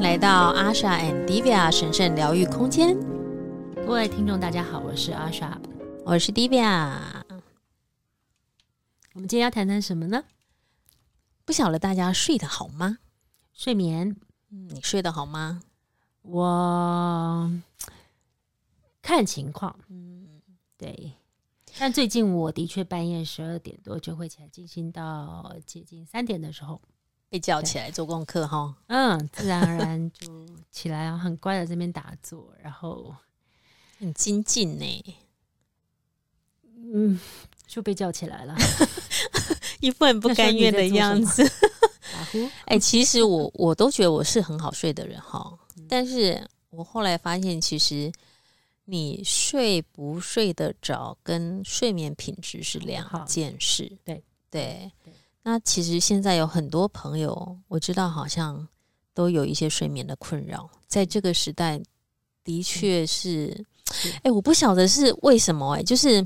迎来到 Asha and Divya 神圣疗愈空间。各位听众，大家好，我是 Asha，我是 Divya。我们今天要谈谈什么呢？不晓得大家睡得好吗？睡眠，嗯，你睡得好吗？我看情况，嗯，对。但最近我的确半夜十二点多就会起来进行，到接近三点的时候被叫起来做功课哈。嗯，自然而然就起来，很乖的这边打坐，然后很精进呢。嗯，就被叫起来了，一副很不甘愿的样子。哎、欸，其实我我都觉得我是很好睡的人哈，但是我后来发现其实。你睡不睡得着，跟睡眠品质是两件事。对对，那其实现在有很多朋友，我知道好像都有一些睡眠的困扰。在这个时代，的确是，哎、欸，我不晓得是为什么、欸，哎，就是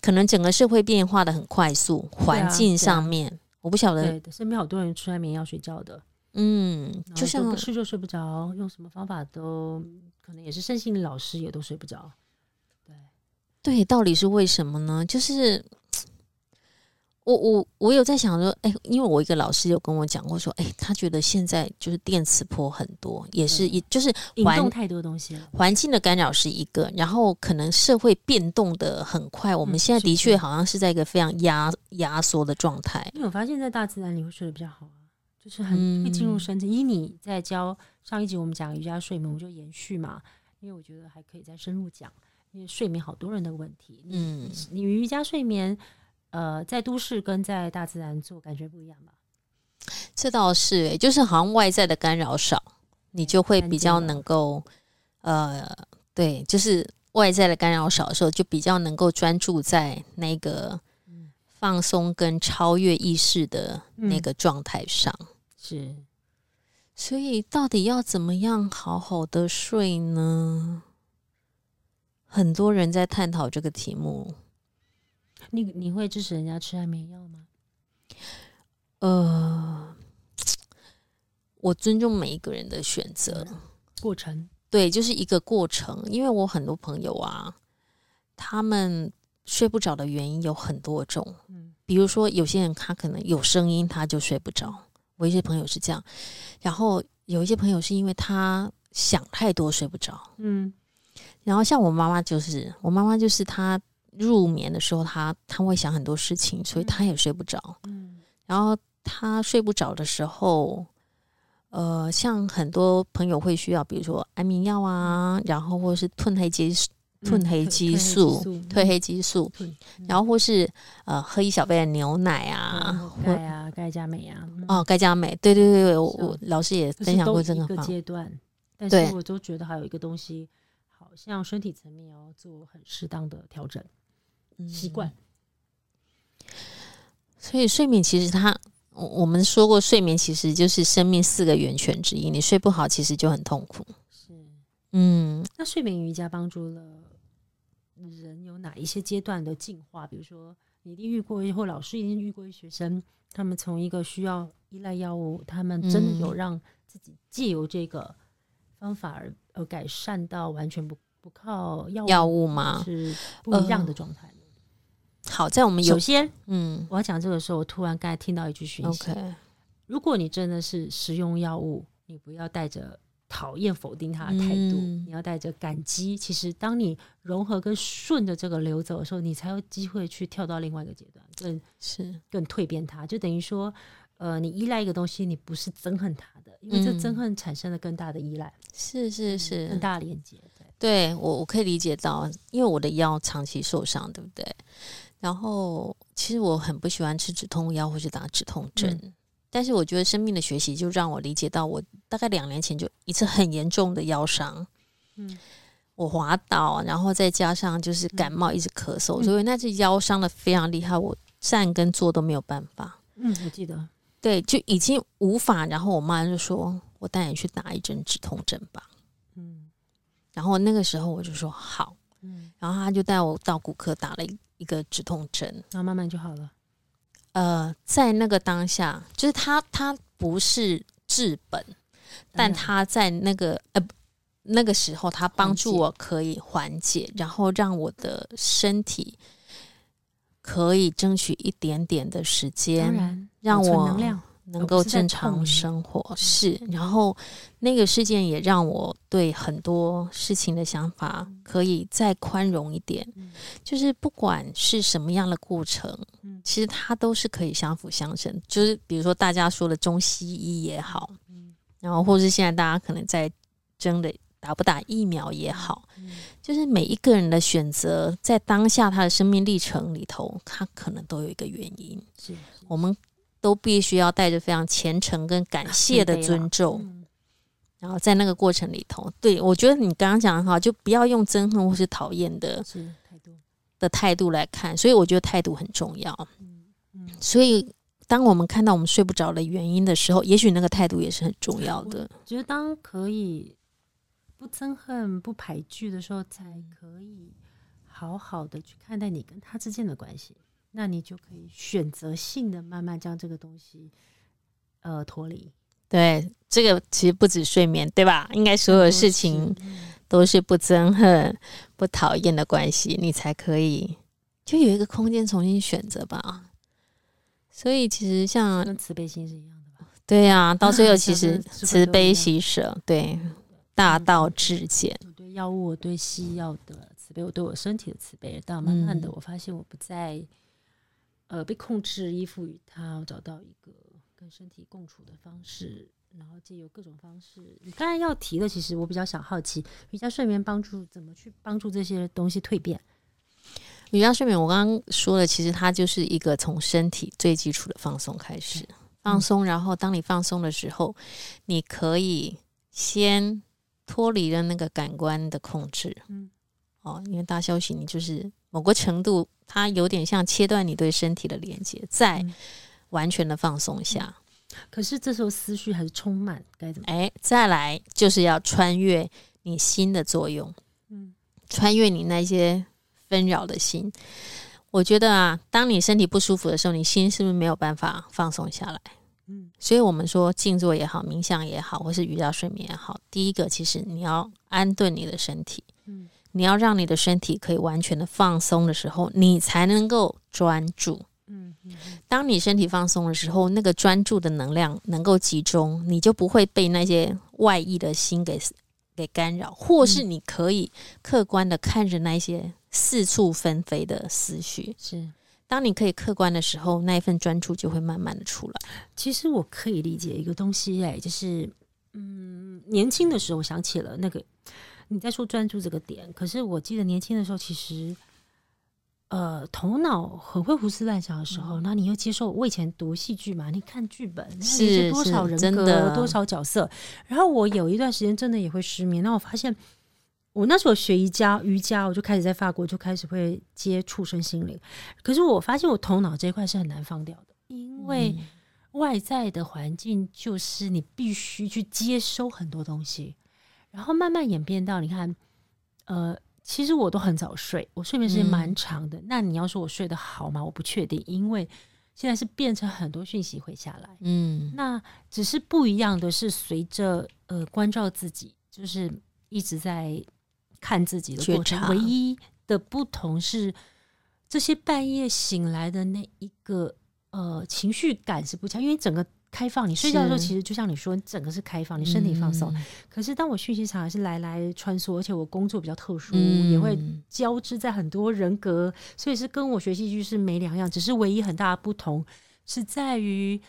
可能整个社会变化的很快速，环境上面，啊啊、我不晓得。对，身边好多人吃安眠药睡觉的。嗯，就像不吃就睡不着，用什么方法都可能也是身心灵老师也都睡不着。对对，到底是为什么呢？就是我我我有在想说，哎、欸，因为我一个老师有跟我讲过说，哎、欸，他觉得现在就是电磁波很多，也是一就是引动太多东西了，环境的干扰是一个，然后可能社会变动的很快，我们现在的确好像是在一个非常压压缩的状态。因为我发现，在大自然里会睡得比较好啊。就是很会进入深层。以、嗯、你在教上一集我们讲瑜伽睡眠，我就延续嘛，因为我觉得还可以再深入讲，因为睡眠好多人的问题。嗯，你瑜伽睡眠，呃，在都市跟在大自然做感觉不一样吧？这倒是、欸，就是好像外在的干扰少，你就会比较能够，呃，对，就是外在的干扰少的时候，就比较能够专注在那个。放松跟超越意识的那个状态上，嗯、是，所以到底要怎么样好好的睡呢？很多人在探讨这个题目。你你会支持人家吃安眠药吗？呃，我尊重每一个人的选择过程，对，就是一个过程。因为我很多朋友啊，他们。睡不着的原因有很多种，嗯比如说有些人他可能有声音他就睡不着，我一些朋友是这样，然后有一些朋友是因为他想太多睡不着，嗯，然后像我妈妈就是，我妈妈就是她入眠的时候，他他会想很多事情，所以他也睡不着，嗯，然后他睡不着的时候，呃，像很多朋友会需要，比如说安眠药啊，然后或者是褪黑激素。褪黑激素，褪黑激素，然后或是呃喝一小杯的牛奶啊，钙啊，钙加镁啊，哦，钙加镁，对对对对，我我老师也分享过这个阶段，但是我都觉得还有一个东西，好像身体层面要做很适当的调整，习惯。所以睡眠其实它，我我们说过，睡眠其实就是生命四个源泉之一，你睡不好，其实就很痛苦。是，嗯，那睡眠瑜伽帮助了。人有哪一些阶段的进化？比如说，你一定遇过，或老师一定遇过一学生，他们从一个需要依赖药物，他们真的有让自己借由这个方法而而改善到完全不不靠药物药物吗？是不一样的状态。呃，好，在我们有首先，嗯，我要讲这个时候，我突然刚才听到一句讯息：OK，如果你真的是使用药物，你不要带着。讨厌否定他的态度，嗯、你要带着感激。其实，当你融合跟顺着这个流走的时候，你才有机会去跳到另外一个阶段，更是更蜕变它。就等于说，呃，你依赖一个东西，你不是憎恨它的，因为这憎恨产生了更大的依赖。嗯、是是是，更大的连接。对，对我我可以理解到，因为我的腰长期受伤，对不对？然后，其实我很不喜欢吃止痛药或是打止痛针。嗯但是我觉得生命的学习就让我理解到，我大概两年前就一次很严重的腰伤，嗯，我滑倒，然后再加上就是感冒，一直咳嗽，嗯、所以那次腰伤的非常厉害，我站跟坐都没有办法。嗯，我记得，对，就已经无法。然后我妈就说：“我带你去打一针止痛针吧。”嗯，然后那个时候我就说好，嗯，然后他就带我到骨科打了一一个止痛针，然后慢慢就好了。呃，在那个当下，就是他他不是治本，但他在那个呃那个时候，他帮助我可以缓解，然后让我的身体可以争取一点点的时间，让我。能够正常生活是，然后那个事件也让我对很多事情的想法可以再宽容一点。就是不管是什么样的过程，其实它都是可以相辅相成。就是比如说大家说的中西医也好，然后或是现在大家可能在争的打不打疫苗也好，就是每一个人的选择，在当下他的生命历程里头，他可能都有一个原因。是我们。都必须要带着非常虔诚跟感谢的尊重，嗯、然后在那个过程里头，对，我觉得你刚刚讲的好，就不要用憎恨或是讨厌的态度的态度来看，所以我觉得态度很重要。嗯嗯、所以当我们看到我们睡不着的原因的时候，也许那个态度也是很重要的。我觉得当可以不憎恨、不排拒的时候，才可以好好的去看待你跟他之间的关系。那你就可以选择性的慢慢将这个东西，呃，脱离。对，这个其实不止睡眠，对吧？应该所有事情都是不憎恨、不讨厌的关系，你才可以就有一个空间重新选择吧。所以其实像跟慈悲心是一样的吧？对呀、啊，到最后其 实慈悲喜舍，对，大道至简。我对药物，我对西药的慈悲，我对我身体的慈悲，到慢慢的我发现我不再。呃，被控制、依附于他，找到一个跟身体共处的方式，然后借由各种方式。你刚才要提的，其实我比较想好奇，瑜伽睡眠帮助怎么去帮助这些东西蜕变？瑜伽睡眠，我刚刚说的，其实它就是一个从身体最基础的放松开始，放松，然后当你放松的时候，你可以先脱离了那个感官的控制，嗯，哦，因为大休息，你就是。某个程度，它有点像切断你对身体的连接，在完全的放松下。嗯、可是这时候思绪还是充满，该怎么？哎，再来就是要穿越你心的作用，嗯，穿越你那些纷扰的心。我觉得啊，当你身体不舒服的时候，你心是不是没有办法放松下来？嗯，所以我们说静坐也好，冥想也好，或是瑜伽睡眠也好，第一个其实你要安顿你的身体，嗯。你要让你的身体可以完全的放松的时候，你才能够专注。嗯，当你身体放松的时候，那个专注的能量能够集中，你就不会被那些外溢的心给给干扰，或是你可以客观的看着那些四处纷飞的思绪。是，当你可以客观的时候，那一份专注就会慢慢的出来。其实我可以理解一个东西，哎，就是，嗯，年轻的时候想起了那个。你在说专注这个点，可是我记得年轻的时候，其实，呃，头脑很会胡思乱想的时候，那、嗯、你又接受我以前读戏剧嘛？你看剧本，是多少人格，多少角色。然后我有一段时间真的也会失眠。那我发现，我那时候学瑜伽，瑜伽我就开始在法国就开始会接触身心灵。可是我发现我头脑这一块是很难放掉的，因为外在的环境就是你必须去接收很多东西。然后慢慢演变到，你看，呃，其实我都很早睡，我睡眠时间蛮长的。嗯、那你要说我睡得好吗？我不确定，因为现在是变成很多讯息会下来。嗯，那只是不一样的是，随着呃关照自己，就是一直在看自己的过程。唯一的不同是，这些半夜醒来的那一个呃情绪感是不强，因为整个。开放，你睡觉的时候其实就像你说，你整个是开放，你身体放松。嗯、可是当我讯息场还是来来穿梭，而且我工作比较特殊，嗯、也会交织在很多人格，所以是跟我学戏剧是没两样，只是唯一很大的不同是在于。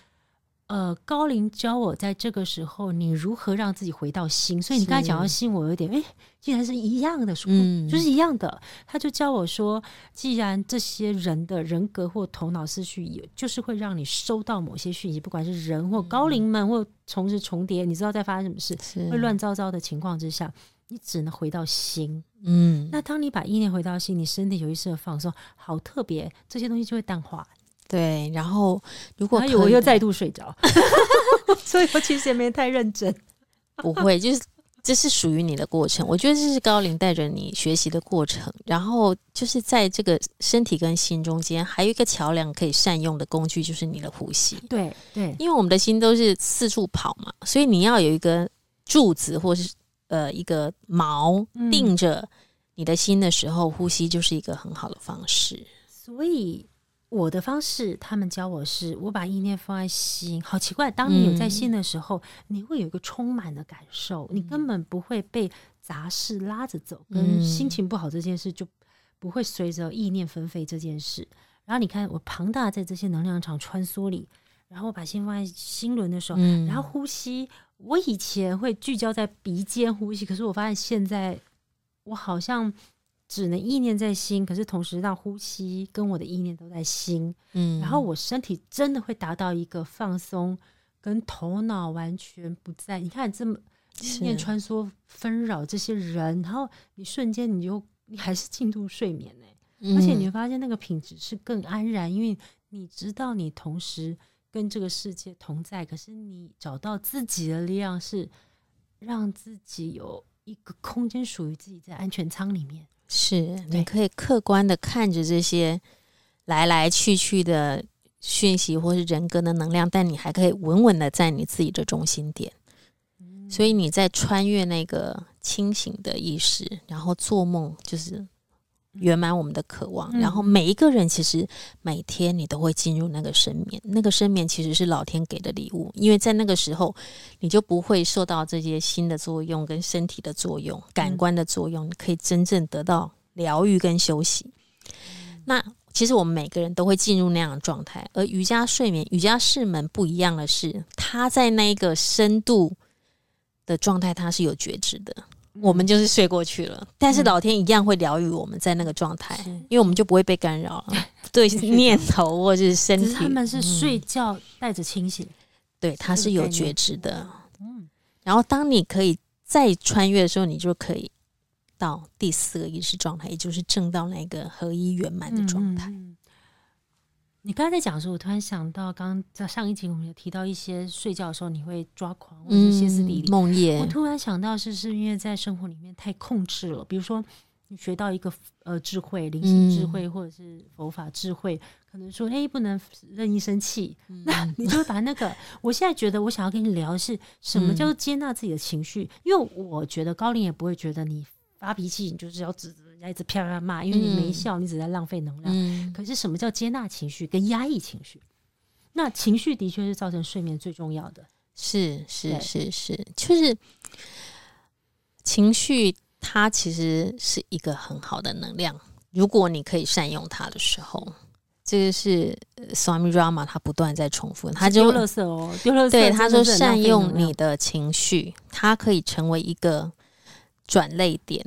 呃，高龄教我在这个时候，你如何让自己回到心。所以你刚才讲到心，我有点哎，竟然是一样的，嗯，就是一样的。他就教我说，既然这些人的人格或头脑思绪也，就是会让你收到某些讯息，不管是人或高龄们或同时重叠，你知道在发生什么事，会乱糟糟的情况之下，你只能回到心。嗯，那当你把意念回到心，你身体有意识的放松，好特别，这些东西就会淡化。对，然后如果我又再度睡着 所以我其实也没太认真。不会，就是这是属于你的过程。我觉得这是高龄带着你学习的过程。然后就是在这个身体跟心中间，还有一个桥梁可以善用的工具，就是你的呼吸。对对，因为我们的心都是四处跑嘛，所以你要有一个柱子或是呃一个锚定着你的心的时候，嗯、呼吸就是一个很好的方式。所以我的方式，他们教我是，我把意念放在心。好奇怪，当你有在心的时候，嗯、你会有一个充满的感受，你根本不会被杂事拉着走，跟心情不好这件事就不会随着意念纷飞这件事。然后你看，我庞大在这些能量场穿梭里，然后我把心放在心轮的时候，嗯、然后呼吸。我以前会聚焦在鼻尖呼吸，可是我发现现在我好像只能意念在心，可是同时让呼吸跟我的意念都在心。嗯，然后我身体真的会达到一个放松，跟头脑完全不在。你看这么意念穿梭纷扰这些人，然后你瞬间你就你还是进入睡眠呢。而且你会发现那个品质是更安然，因为你知道你同时跟这个世界同在，可是你找到自己的力量，是让自己有一个空间属于自己在安全舱里面。是，你可以客观的看着这些来来去去的讯息或是人格的能量，但你还可以稳稳的在你自己的中心点。所以你在穿越那个清醒的意识，然后做梦，就是。圆满我们的渴望，然后每一个人其实每天你都会进入那个深眠，那个深眠其实是老天给的礼物，因为在那个时候你就不会受到这些心的作用跟身体的作用、感官的作用，你可以真正得到疗愈跟休息。那其实我们每个人都会进入那样的状态，而瑜伽睡眠、瑜伽室门不一样的是，他在那个深度的状态，他是有觉知的。我们就是睡过去了，但是老天一样会疗愈我们在那个状态，嗯、因为我们就不会被干扰了，对念头或者是身体。他们是睡觉带着清醒，嗯、对，他是有觉知的。嗯，然后当你可以再穿越的时候，你就可以到第四个意识状态，也就是正到那个合一圆满的状态。你刚才在讲的时候，我突然想到，刚刚在上一集我们有提到一些睡觉的时候你会抓狂或者歇斯底里、梦魇。我突然想到，是是因为在生活里面太控制了。比如说，你学到一个呃智慧、灵性智慧，或者是佛法智慧，嗯、可能说哎不能任意生气，嗯、那你就会把那个。我现在觉得，我想要跟你聊的是什么叫做接纳自己的情绪，嗯、因为我觉得高龄也不会觉得你发脾气，你就是要指责。一直啪啪骂，因为你没笑，你只在浪费能量。嗯、可是什么叫接纳情绪跟压抑情绪？那情绪的确是造成睡眠最重要的。是是是是，就是情绪，它其实是一个很好的能量。如果你可以善用它的时候，这个是 Swami Rama 他不断在重复，他就丢垃圾哦，丢垃圾。对，他说善用你的情绪，它可以成为一个转捩点。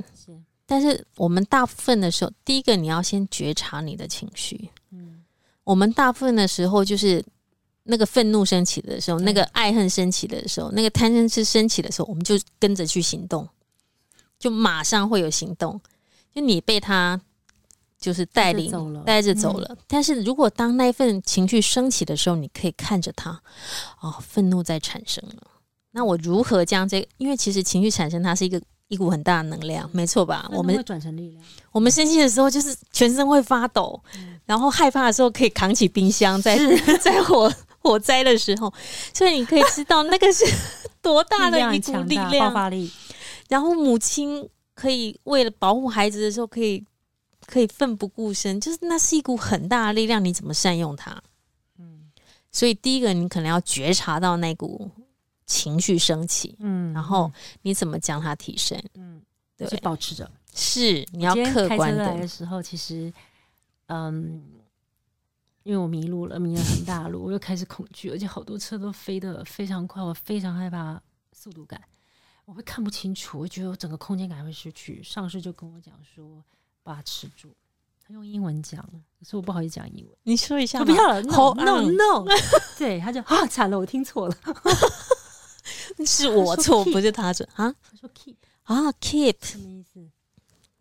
但是我们大部分的时候，第一个你要先觉察你的情绪。嗯，我们大部分的时候就是那个愤怒升起的时候，那个爱恨升起的时候，那个贪嗔痴升起的时候，我们就跟着去行动，就马上会有行动。就你被他就是带领带着走了。但是如果当那份情绪升起的时候，你可以看着他，哦，愤怒在产生了。那我如何将这个？因为其实情绪产生，它是一个。一股很大的能量，没错吧？我们会转成力量。我们生气的时候，就是全身会发抖；然后害怕的时候，可以扛起冰箱，在 在火火灾的时候，所以你可以知道那个是 多大的一股力量、爆发力。然后母亲可以为了保护孩子的时候，可以可以奋不顾身，就是那是一股很大的力量。你怎么善用它？嗯，所以第一个，你可能要觉察到那股。情绪升起，嗯，然后你怎么将它提升？嗯，对，保持着。是你要客观的。来的时候，其实，嗯，因为我迷路了，迷了很大路，我又开始恐惧，而且好多车都飞得非常快，我非常害怕速度感，我会看不清楚，我觉得我整个空间感会失去。上司就跟我讲说，把持住。他用英文讲，可是我不好意思讲英文。你说一下，不要了，no no no。对，他就啊，惨了，我听错了。是我错，不是他错啊！他说 keep 啊，keep 什么意思？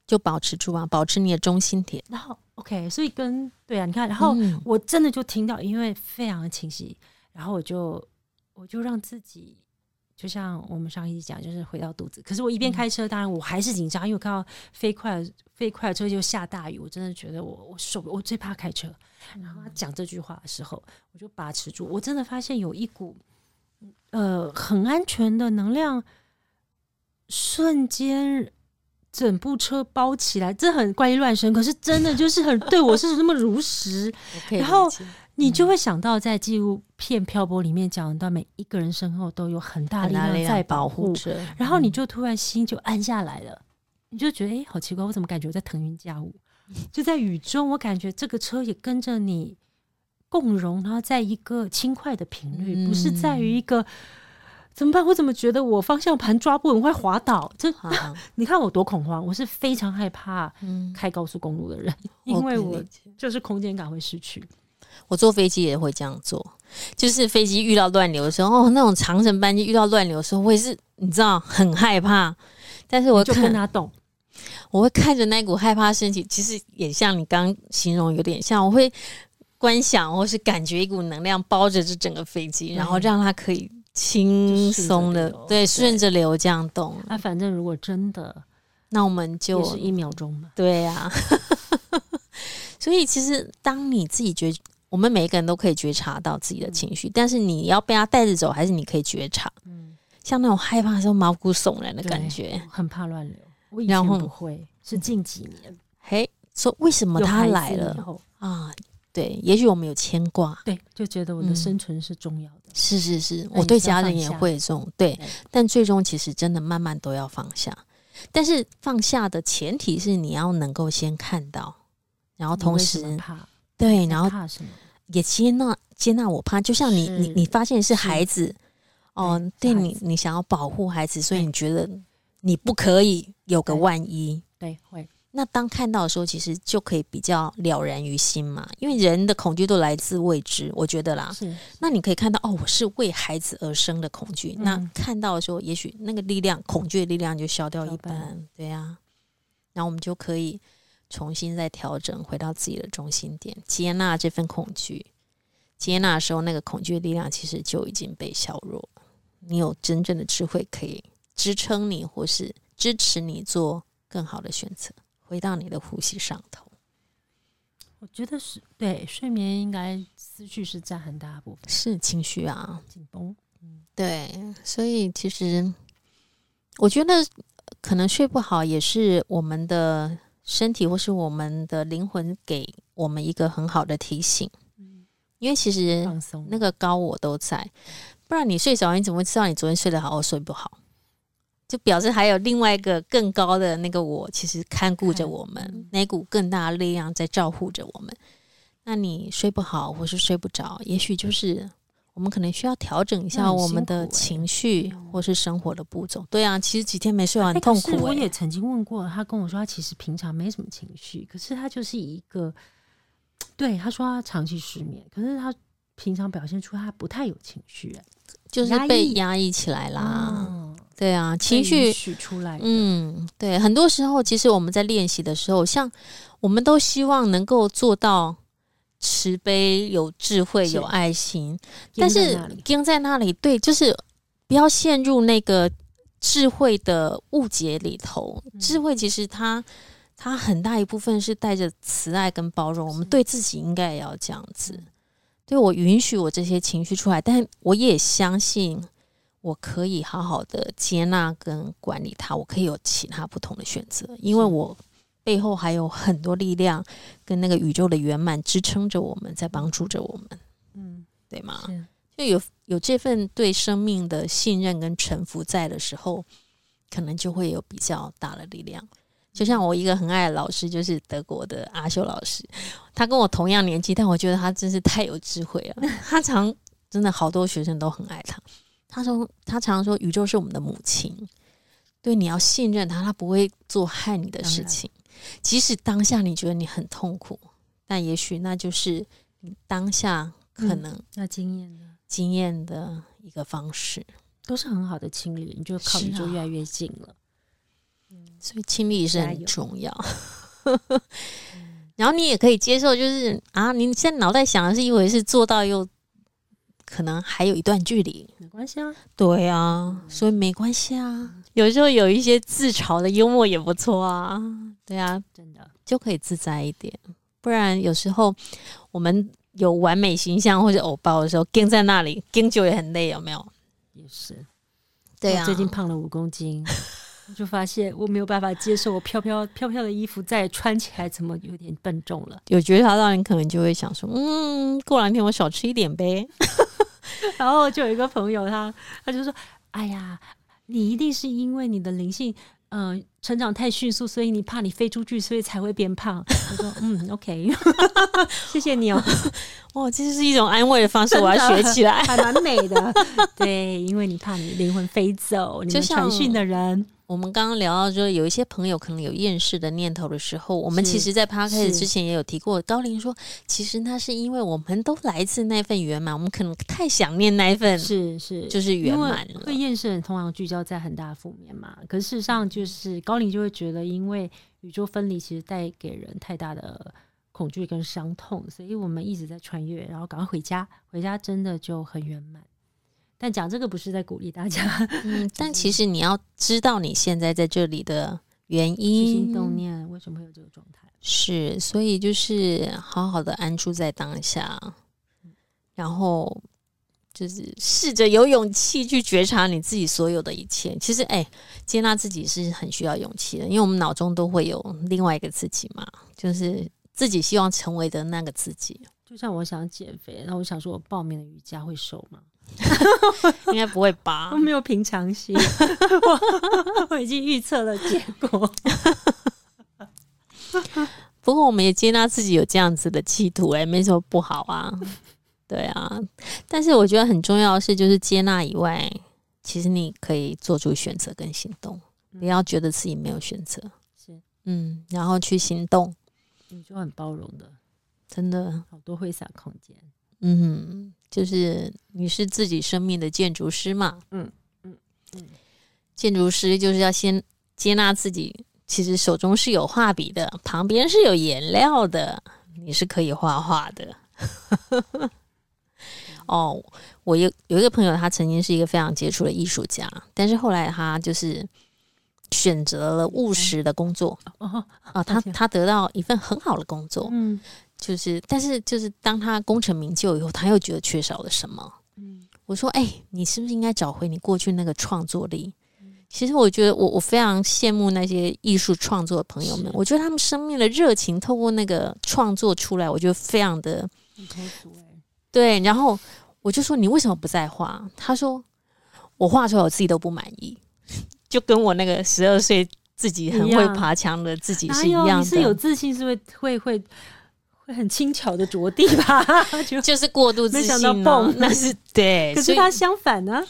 就保持住啊，保持你的中心点。然后 OK，所以跟对啊，你看，然后我真的就听到，因为非常的清晰，然后我就我就让自己，就像我们上一集讲，就是回到肚子。可是我一边开车，当然我还是紧张，因为我看到飞快飞快的车就下大雨，我真的觉得我我受不，我最怕开车。然后他讲这句话的时候，我就把持住，我真的发现有一股。呃，很安全的能量瞬间整部车包起来，这很怪力乱神，可是真的就是很对我是那么如实。然后你就会想到，在纪录片《漂泊》里面讲到，每一个人身后都有很大力量在保护着，然后你就突然心就安下来了，你就觉得哎，好奇怪，我怎么感觉我在腾云驾雾？就在雨中，我感觉这个车也跟着你共融，然后在一个轻快的频率，不是在于一个怎么办？我怎么觉得我方向盘抓不稳会滑倒？这 你看我多恐慌！我是非常害怕开高速公路的人，因为我就是空间感会失去。我坐飞机也会这样做，就是飞机遇到乱流的时候，哦，那种长程班机遇到乱流的时候，我也是你知道很害怕，但是我就跟他动。我会看着那股害怕升起，其实也像你刚形容，有点像。我会观想，或是感觉一股能量包着这整个飞机，然后让它可以轻松的对顺着流这样动。那反正如果真的，那我们就是一秒钟嘛。对呀。所以其实当你自己觉，我们每一个人都可以觉察到自己的情绪，但是你要被他带着走，还是你可以觉察？嗯，像那种害怕的时候毛骨悚然的感觉，很怕乱流。我以前不会，是近几年。嘿，说为什么他来了啊？对，也许我们有牵挂，对，就觉得我的生存是重要的。是是是，我对家人也会这种对，但最终其实真的慢慢都要放下。但是放下的前提是你要能够先看到，然后同时对，然后怕什么？也接纳接纳我怕，就像你你你发现是孩子哦，对你你想要保护孩子，所以你觉得。你不可以有个万一，对，会。那当看到的时候，其实就可以比较了然于心嘛。因为人的恐惧都来自未知，我觉得啦。是。那你可以看到，哦，我是为孩子而生的恐惧。嗯、那看到的时候，也许那个力量，恐惧的力量就消掉一半。对呀、啊。然后我们就可以重新再调整，回到自己的中心点，接纳这份恐惧。接纳的时候，那个恐惧的力量其实就已经被削弱。你有真正的智慧可以。支撑你，或是支持你做更好的选择，回到你的呼吸上头。我觉得是对睡眠应该思绪是占很大部分，是情绪啊，紧绷。嗯，对，所以其实我觉得可能睡不好也是我们的身体或是我们的灵魂给我们一个很好的提醒。嗯，因为其实那个高我都在，不然你睡着，你怎么会知道你昨天睡得好或睡不好？就表示还有另外一个更高的那个我，其实看顾着我们，那股更大的力量在照顾着我们。那你睡不好或是睡不着，也许就是我们可能需要调整一下我们的情绪或是生活的步骤。对啊，其实几天没睡完很痛苦、欸。我也曾经问过他，跟我说他其实平常没什么情绪，可是他就是一个，对他说他长期失眠，可是他平常表现出他不太有情绪、欸，就是被压抑起来啦。嗯对啊，情绪出来。嗯，对，很多时候其实我们在练习的时候，像我们都希望能够做到慈悲、有智慧、有爱心，但是盯在那里，对，就是不要陷入那个智慧的误解里头。智慧其实它它很大一部分是带着慈爱跟包容，我们对自己应该也要这样子。对，我允许我这些情绪出来，但我也相信。我可以好好的接纳跟管理它，我可以有其他不同的选择，因为我背后还有很多力量跟那个宇宙的圆满支撑着我们，在帮助着我们，嗯，对吗？就有有这份对生命的信任跟臣服在的时候，可能就会有比较大的力量。就像我一个很爱的老师，就是德国的阿修老师，他跟我同样年纪，但我觉得他真是太有智慧了。他常真的好多学生都很爱他。他说：“他常常说，宇宙是我们的母亲，对，你要信任他，他不会做害你的事情。即使当下你觉得你很痛苦，但也许那就是你当下可能要经验的经验的一个方式，都是很好的清理。你就靠宇宙越来越近了。嗯，所以亲密是很重要。然后你也可以接受，就是啊，你现在脑袋想的是一回事，做到又。”可能还有一段距离，没关系啊。对啊，所以没关系啊。有时候有一些自嘲的幽默也不错啊。对啊，真的就可以自在一点。不然有时候我们有完美形象或者偶包的时候，跟在那里跟久也很累，有没有？也是。对啊，最近胖了五公斤，我就发现我没有办法接受我飘飘飘飘的衣服再穿起来怎么有点笨重了。有觉察到你可能就会想说，嗯，过两天我少吃一点呗。然后就有一个朋友他他就说，哎呀，你一定是因为你的灵性。嗯、呃，成长太迅速，所以你怕你飞出去，所以才会变胖。我说，嗯，OK，谢谢你哦。哇，这是一种安慰的方式，我要学起来，还蛮美的。对，因为你怕你灵魂飞走，你们传讯的人。我们刚刚聊到说，有一些朋友可能有厌世的念头的时候，我们其实，在 Podcast 之前也有提过。高灵说，其实那是因为我们都来自那份圆满，我们可能太想念那份，是是，就是圆满了。会厌世人通常聚焦在很大负面嘛，可事实上就是高灵就会觉得，因为宇宙分离其实带给人太大的恐惧跟伤痛，所以我们一直在穿越，然后赶快回家，回家真的就很圆满。但讲这个不是在鼓励大家，嗯，但其实你要知道你现在在这里的原因，起心动念为什么会有这个状态？是，所以就是好好的安住在当下，然后就是试着有勇气去觉察你自己所有的一切。其实，哎，接纳自己是很需要勇气的，因为我们脑中都会有另外一个自己嘛，就是自己希望成为的那个自己。就像我想减肥，然后我想说，我报名的瑜伽会瘦吗？应该不会吧？我没有平常心，我 我已经预测了结果。不过我们也接纳自己有这样子的企图，哎，没什么不好啊。对啊，但是我觉得很重要的是，就是接纳以外，其实你可以做出选择跟行动，不要觉得自己没有选择。是，嗯，然后去行动，你就很包容的，真的好多挥洒空间。嗯。就是你是自己生命的建筑师嘛？嗯嗯嗯，建筑师就是要先接纳自己，其实手中是有画笔的，旁边是有颜料的，你是可以画画的。哦，我有有一个朋友，他曾经是一个非常杰出的艺术家，但是后来他就是选择了务实的工作。哦，哦，他他得到一份很好的工作。嗯。就是，但是就是当他功成名就以后，他又觉得缺少了什么。嗯，我说，哎、欸，你是不是应该找回你过去那个创作力？嗯、其实我觉得我，我我非常羡慕那些艺术创作的朋友们。我觉得他们生命的热情透过那个创作出来，我觉得非常的。对，然后我就说，你为什么不再画？他说，我画出来我自己都不满意，就跟我那个十二岁自己很会爬墙的自己是一样的。哎、你是有自信，是会会会。会很轻巧的着地吧，就就是过度自信，那是 对。可是他相反呢，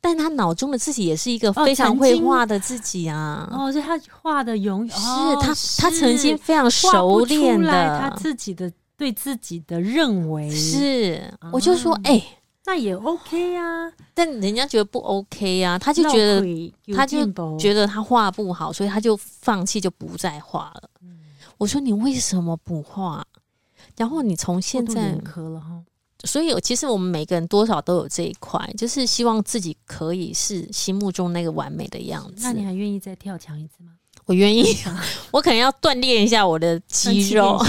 但他脑中的自己也是一个非常会画的自己啊。哦，所以他画的永远是他，他曾经非常熟练的他自己的对自己的认为是。我就说，哎，那也 OK 啊。但人家觉得不 OK 啊，他就觉得他就觉得他画不好，所以他就放弃，就不再画了。我说，你为什么不画？然后你从现在，所以其实我们每个人多少都有这一块，就是希望自己可以是心目中那个完美的样子。那你还愿意再跳墙一次吗？我愿意，我可能要锻炼一下我的 肌肉。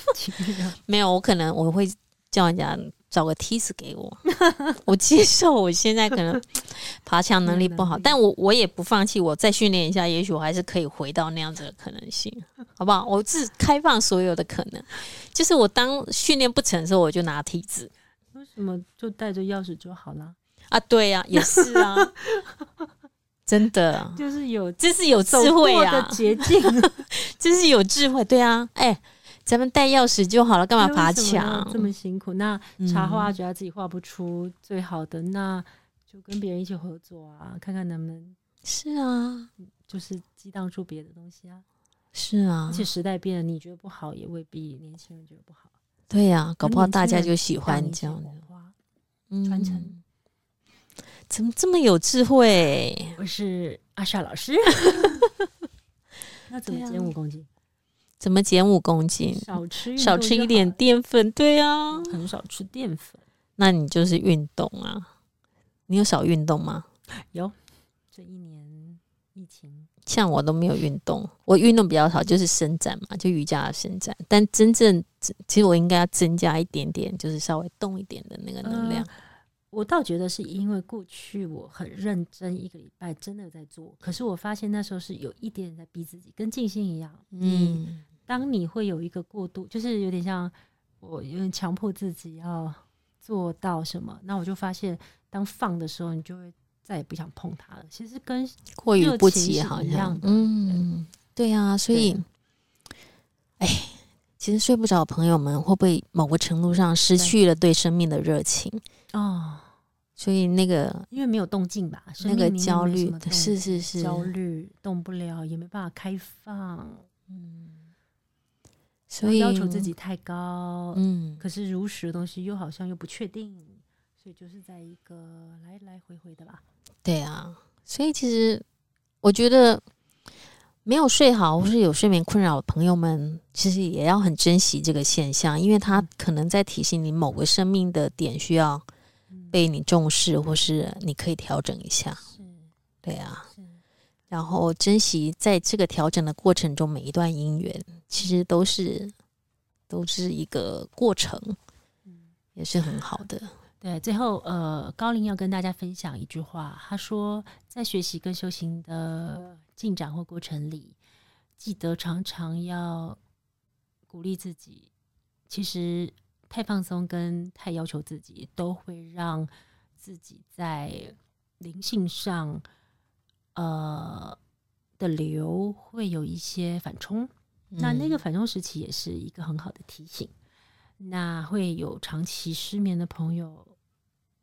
没有，我可能我会叫人家。找个梯子给我，我接受。我现在可能 爬墙能力不好，但我我也不放弃。我再训练一下，也许我还是可以回到那样子的可能性，好不好？我自开放所有的可能。就是我当训练不成的时候，我就拿梯子。为什么就带着钥匙就好了？啊，对呀、啊，也是啊，真的，就是有，这是有智慧啊，捷径，这是有智慧，对啊，哎、欸。咱们带钥匙就好了，干嘛爬墙？这么辛苦？那插画觉得自己画不出最好的，嗯、那就跟别人一起合作啊，看看能不能是啊，就是激荡出别的东西啊。是啊，而且时代变了，你觉得不好，也未必年轻人觉得不好。对呀、啊，搞不好大家就喜欢这样的传承。怎么这么有智慧？我是阿莎老师。那怎么减五公斤？怎么减五公斤？少吃少吃一点淀粉，对啊，很少吃淀粉。那你就是运动啊？你有少运动吗？有，这一年疫情，像我都没有运动。我运动比较少，就是伸展嘛，就瑜伽的伸展。但真正，其实我应该要增加一点点，就是稍微动一点的那个能量。呃我倒觉得是因为过去我很认真，一个礼拜真的在做，可是我发现那时候是有一点在逼自己，跟静心一样。嗯，当你会有一个过度，就是有点像我有点强迫自己要做到什么，那我就发现，当放的时候，你就会再也不想碰它了。其实跟过于不及好像，嗯，对呀，所以，哎。其实睡不着朋友们会不会某个程度上失去了对生命的热情哦？所以那个因为没有动静吧，那个焦虑是是是焦虑动不了，也没办法开放，嗯，所以要求自己太高，嗯，可是如实的东西又好像又不确定，所以就是在一个来来回回的吧。对啊，所以其实我觉得。没有睡好或是有睡眠困扰的朋友们，其实也要很珍惜这个现象，因为它可能在提醒你某个生命的点需要被你重视，或是你可以调整一下。对啊，然后珍惜在这个调整的过程中每一段姻缘，其实都是都是一个过程，也是很好的。对，最后呃，高灵要跟大家分享一句话，他说，在学习跟修行的。进展或过程里，记得常常要鼓励自己。其实太放松跟太要求自己，都会让自己在灵性上，呃的流会有一些反冲。嗯。那那个反冲时期也是一个很好的提醒。那会有长期失眠的朋友。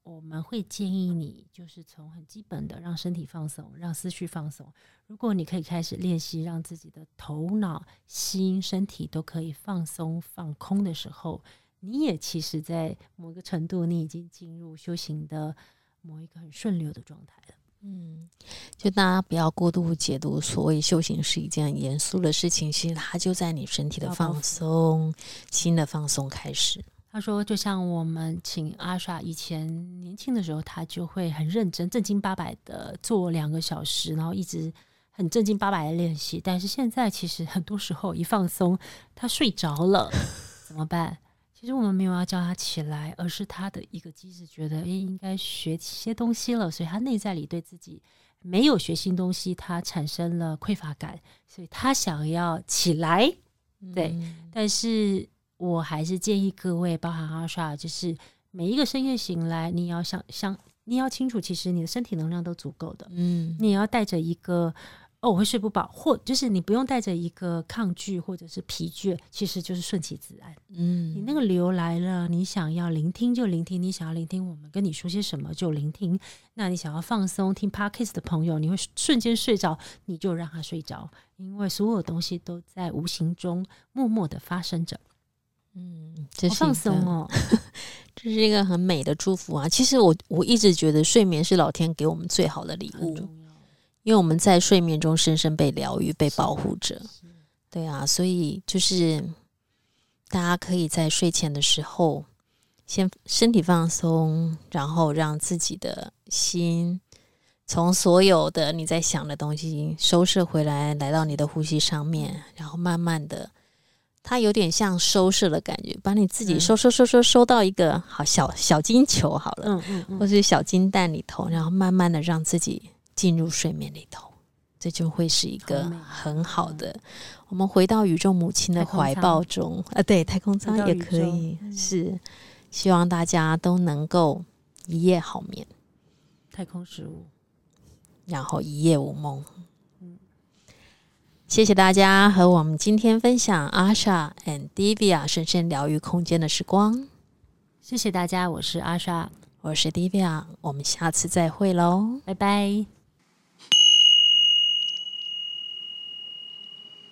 我们会建议你，就是从很基本的让身体放松，让思绪放松。如果你可以开始练习，让自己的头脑、心、身体都可以放松、放空的时候，你也其实，在某个程度，你已经进入修行的某一个很顺流的状态了。嗯，就大家不要过度解读，所谓修行是一件很严肃的事情，其实它就在你身体的放松、心的放松开始。他说：“就像我们请阿莎以前年轻的时候，他就会很认真、正经八百的做两个小时，然后一直很正经八百的练习。但是现在其实很多时候一放松，他睡着了，怎么办？其实我们没有要叫他起来，而是他的一个机制觉得，诶，应该学些东西了，所以他内在里对自己没有学新东西，他产生了匮乏感，所以他想要起来。对，嗯、但是。”我还是建议各位，包含阿莎，就是每一个深夜醒来，你要想想，你要清楚，其实你的身体能量都足够的。嗯，你也要带着一个哦，我会睡不饱，或就是你不用带着一个抗拒或者是疲倦，其实就是顺其自然。嗯，你那个流来了，你想要聆听就聆听，你想要聆听我们跟你说些什么就聆听。那你想要放松听 Podcast 的朋友，你会瞬间睡着，你就让他睡着，因为所有东西都在无形中默默的发生着。嗯，这是放松哦，这是一个很美的祝福啊！其实我我一直觉得睡眠是老天给我们最好的礼物，因为我们在睡眠中深深被疗愈、被保护着。对啊，所以就是大家可以在睡前的时候先身体放松，然后让自己的心从所有的你在想的东西收摄回来，来到你的呼吸上面，然后慢慢的。它有点像收拾的感觉，把你自己收收收收收到一个好小小金球好了，嗯嗯嗯，或是小金蛋里头，然后慢慢的让自己进入睡眠里头，这就会是一个很好的。我们回到宇宙母亲的怀抱中，啊，对，太空舱也可以，是希望大家都能够一夜好眠，太空食物，然后一夜无梦。谢谢大家和我们今天分享 Asha and Divya 深深疗愈空间的时光。谢谢大家，我是 Asha，我是 Divya，我们下次再会喽，拜拜。